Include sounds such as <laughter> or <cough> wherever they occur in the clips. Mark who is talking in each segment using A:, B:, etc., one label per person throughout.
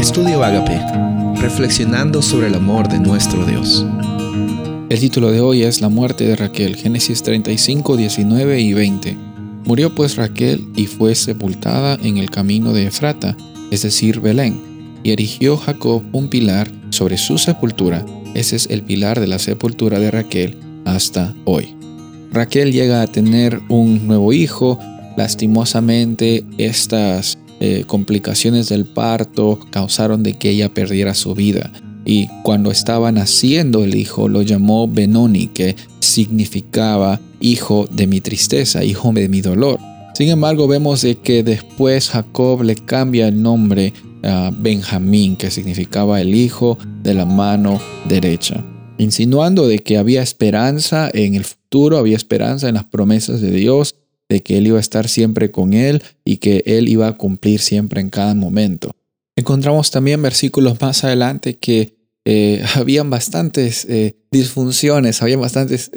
A: Estudio Agape, reflexionando sobre el amor de nuestro Dios.
B: El título de hoy es La muerte de Raquel, Génesis 35, 19 y 20. Murió pues Raquel y fue sepultada en el camino de Efrata, es decir, Belén, y erigió Jacob un pilar sobre su sepultura. Ese es el pilar de la sepultura de Raquel hasta hoy. Raquel llega a tener un nuevo hijo, lastimosamente estas eh, complicaciones del parto causaron de que ella perdiera su vida. Y cuando estaba naciendo el hijo lo llamó Benoni, que significaba hijo de mi tristeza, hijo de mi dolor. Sin embargo, vemos de que después Jacob le cambia el nombre a Benjamín, que significaba el hijo de la mano derecha, insinuando de que había esperanza en el futuro, había esperanza en las promesas de Dios de que Él iba a estar siempre con Él y que Él iba a cumplir siempre en cada momento. Encontramos también versículos más adelante que eh, <laughs> habían bastantes eh, disfunciones, había bastantes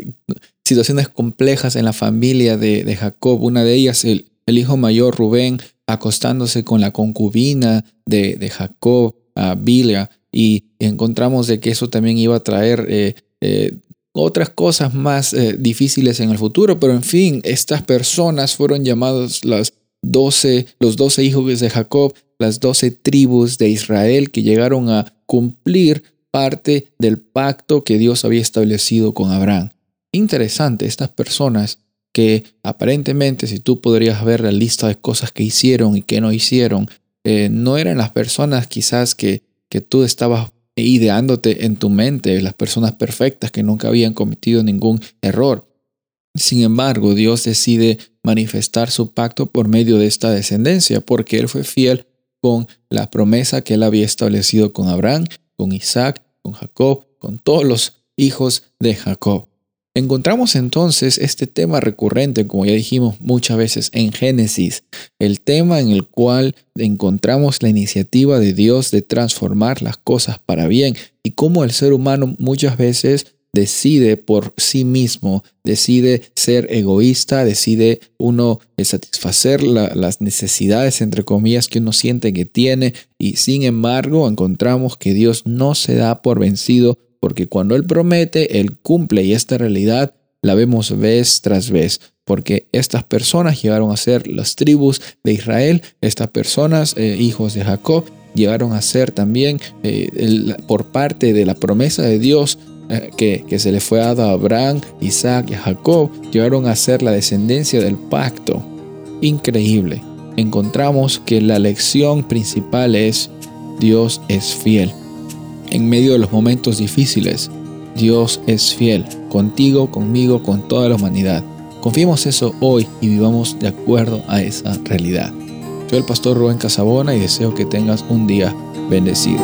B: situaciones complejas en la familia de, Jacob. Una de ellas, el, hijo mayor Rubén, acostándose con la concubina de, Jacob, a Bilia, y encontramos de que eso también iba a traer eh, otras cosas más eh, difíciles en el futuro, pero en fin, estas personas fueron llamados las 12, los doce hijos de Jacob, las doce tribus de Israel que llegaron a cumplir parte del pacto que Dios había establecido con Abraham. Interesante, estas personas que aparentemente, si tú podrías ver la lista de cosas que hicieron y que no hicieron, eh, no eran las personas quizás que, que tú estabas ideándote en tu mente las personas perfectas que nunca habían cometido ningún error. Sin embargo, Dios decide manifestar su pacto por medio de esta descendencia, porque Él fue fiel con la promesa que Él había establecido con Abraham, con Isaac, con Jacob, con todos los hijos de Jacob. Encontramos entonces este tema recurrente, como ya dijimos muchas veces en Génesis, el tema en el cual encontramos la iniciativa de Dios de transformar las cosas para bien y cómo el ser humano muchas veces decide por sí mismo, decide ser egoísta, decide uno satisfacer las necesidades, entre comillas, que uno siente que tiene y sin embargo encontramos que Dios no se da por vencido porque cuando Él promete, Él cumple y esta realidad la vemos vez tras vez, porque estas personas llegaron a ser las tribus de Israel, estas personas, eh, hijos de Jacob, llegaron a ser también eh, por parte de la promesa de Dios eh, que, que, se le fue dado a Abraham, Isaac y Jacob, llegaron a ser la descendencia del pacto. Increíble. Encontramos que la lección principal es Dios es fiel en medio de los momentos difíciles. Dios es fiel, contigo, conmigo, con toda la humanidad. Confiemos eso hoy y vivamos de acuerdo a esa realidad. Soy el pastor Rubén Casabona y deseo que tengas un día bendecido.